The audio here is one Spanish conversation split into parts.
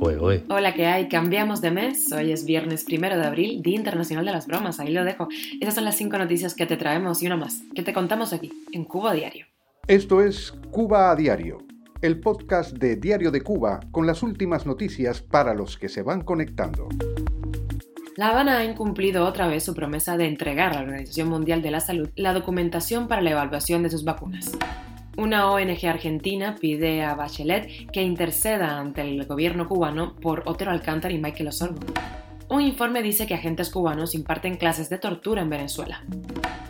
Hola, ¿qué hay? Cambiamos de mes. Hoy es viernes primero de abril, Día Internacional de las Bromas. Ahí lo dejo. Esas son las cinco noticias que te traemos y una más, que te contamos aquí, en Cuba Diario. Esto es Cuba a Diario, el podcast de Diario de Cuba con las últimas noticias para los que se van conectando. La Habana ha incumplido otra vez su promesa de entregar a la Organización Mundial de la Salud la documentación para la evaluación de sus vacunas. Una ONG argentina pide a Bachelet que interceda ante el gobierno cubano por Otero Alcántara y Michael Osorbo. Un informe dice que agentes cubanos imparten clases de tortura en Venezuela.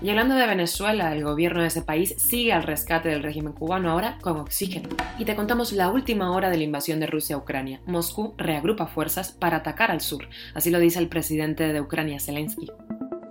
Y hablando de Venezuela, el gobierno de ese país sigue al rescate del régimen cubano ahora con oxígeno. Y te contamos la última hora de la invasión de Rusia a Ucrania. Moscú reagrupa fuerzas para atacar al sur, así lo dice el presidente de Ucrania, Zelensky.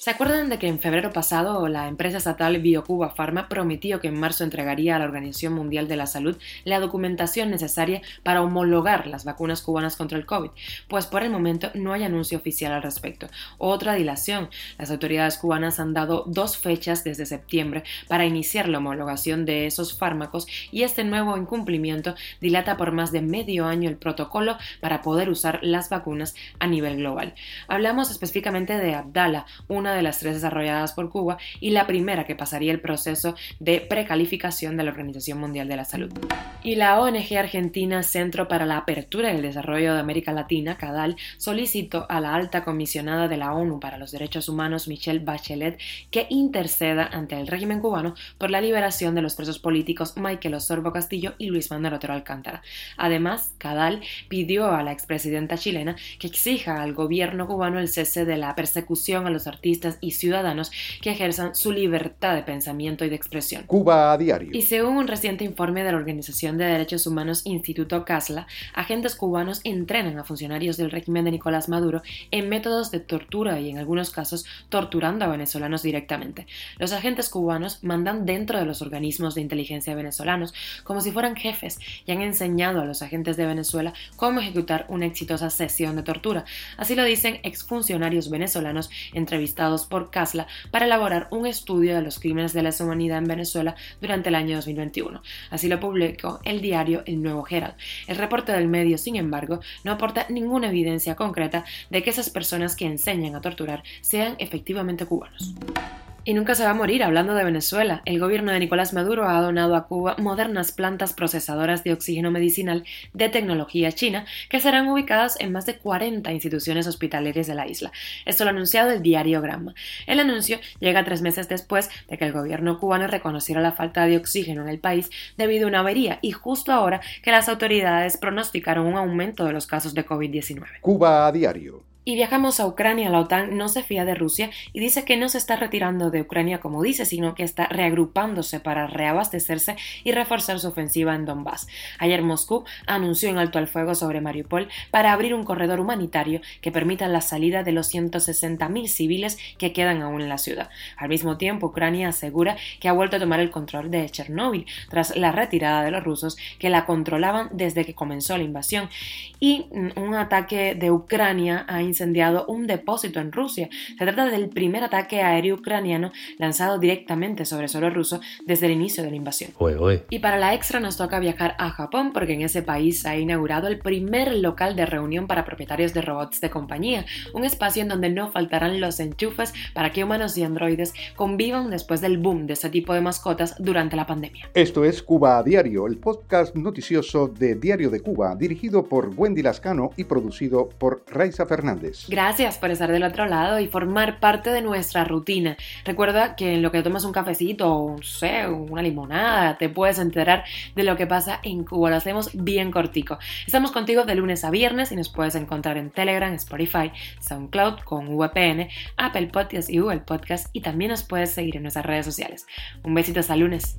¿Se acuerdan de que en febrero pasado la empresa estatal BioCuba Pharma prometió que en marzo entregaría a la Organización Mundial de la Salud la documentación necesaria para homologar las vacunas cubanas contra el COVID? Pues por el momento no hay anuncio oficial al respecto. Otra dilación. Las autoridades cubanas han dado dos fechas desde septiembre para iniciar la homologación de esos fármacos y este nuevo incumplimiento dilata por más de medio año el protocolo para poder usar las vacunas a nivel global. Hablamos específicamente de Abdala, una de las tres desarrolladas por Cuba y la primera que pasaría el proceso de precalificación de la Organización Mundial de la Salud. Y la ONG argentina Centro para la Apertura y el Desarrollo de América Latina, CADAL, solicitó a la alta comisionada de la ONU para los Derechos Humanos, Michelle Bachelet, que interceda ante el régimen cubano por la liberación de los presos políticos Michael Osorbo Castillo y Luis Manuel Otero Alcántara. Además, CADAL pidió a la expresidenta chilena que exija al gobierno cubano el cese de la persecución a los artistas y ciudadanos que ejerzan su libertad de pensamiento y de expresión. Cuba a diario. Y según un reciente informe de la Organización de Derechos Humanos Instituto CASLA, agentes cubanos entrenan a funcionarios del régimen de Nicolás Maduro en métodos de tortura y en algunos casos torturando a venezolanos directamente. Los agentes cubanos mandan dentro de los organismos de inteligencia venezolanos como si fueran jefes y han enseñado a los agentes de Venezuela cómo ejecutar una exitosa sesión de tortura. Así lo dicen exfuncionarios venezolanos entrevistados por CASLA para elaborar un estudio de los crímenes de lesa humanidad en Venezuela durante el año 2021. Así lo publicó el diario El Nuevo Herald. El reporte del medio, sin embargo, no aporta ninguna evidencia concreta de que esas personas que enseñan a torturar sean efectivamente cubanos. Y nunca se va a morir hablando de Venezuela. El gobierno de Nicolás Maduro ha donado a Cuba modernas plantas procesadoras de oxígeno medicinal de tecnología china que serán ubicadas en más de 40 instituciones hospitalarias de la isla. Esto lo ha anunciado el diario Gramma. El anuncio llega tres meses después de que el gobierno cubano reconociera la falta de oxígeno en el país debido a una avería y justo ahora que las autoridades pronosticaron un aumento de los casos de COVID-19. Cuba a diario. Y viajamos a Ucrania. La OTAN no se fía de Rusia y dice que no se está retirando de Ucrania como dice, sino que está reagrupándose para reabastecerse y reforzar su ofensiva en Donbass. Ayer Moscú anunció en alto al fuego sobre Mariupol para abrir un corredor humanitario que permita la salida de los 160.000 civiles que quedan aún en la ciudad. Al mismo tiempo, Ucrania asegura que ha vuelto a tomar el control de Chernóbil tras la retirada de los rusos que la controlaban desde que comenzó la invasión y mm, un ataque de Ucrania a incendiado un depósito en Rusia. Se trata del primer ataque aéreo ucraniano lanzado directamente sobre suelo ruso desde el inicio de la invasión. Y para la extra nos toca viajar a Japón porque en ese país se ha inaugurado el primer local de reunión para propietarios de robots de compañía, un espacio en donde no faltarán los enchufes para que humanos y androides convivan después del boom de este tipo de mascotas durante la pandemia. Esto es Cuba a Diario, el podcast noticioso de Diario de Cuba, dirigido por Wendy Lascano y producido por Raiza Fernández. Gracias por estar del otro lado y formar parte de nuestra rutina. Recuerda que en lo que tomas un cafecito no sé, una limonada, te puedes enterar de lo que pasa en Cuba. Lo hacemos bien cortico. Estamos contigo de lunes a viernes y nos puedes encontrar en Telegram, Spotify, SoundCloud con VPN, Apple Podcasts y Google Podcasts y también nos puedes seguir en nuestras redes sociales. Un besito hasta lunes.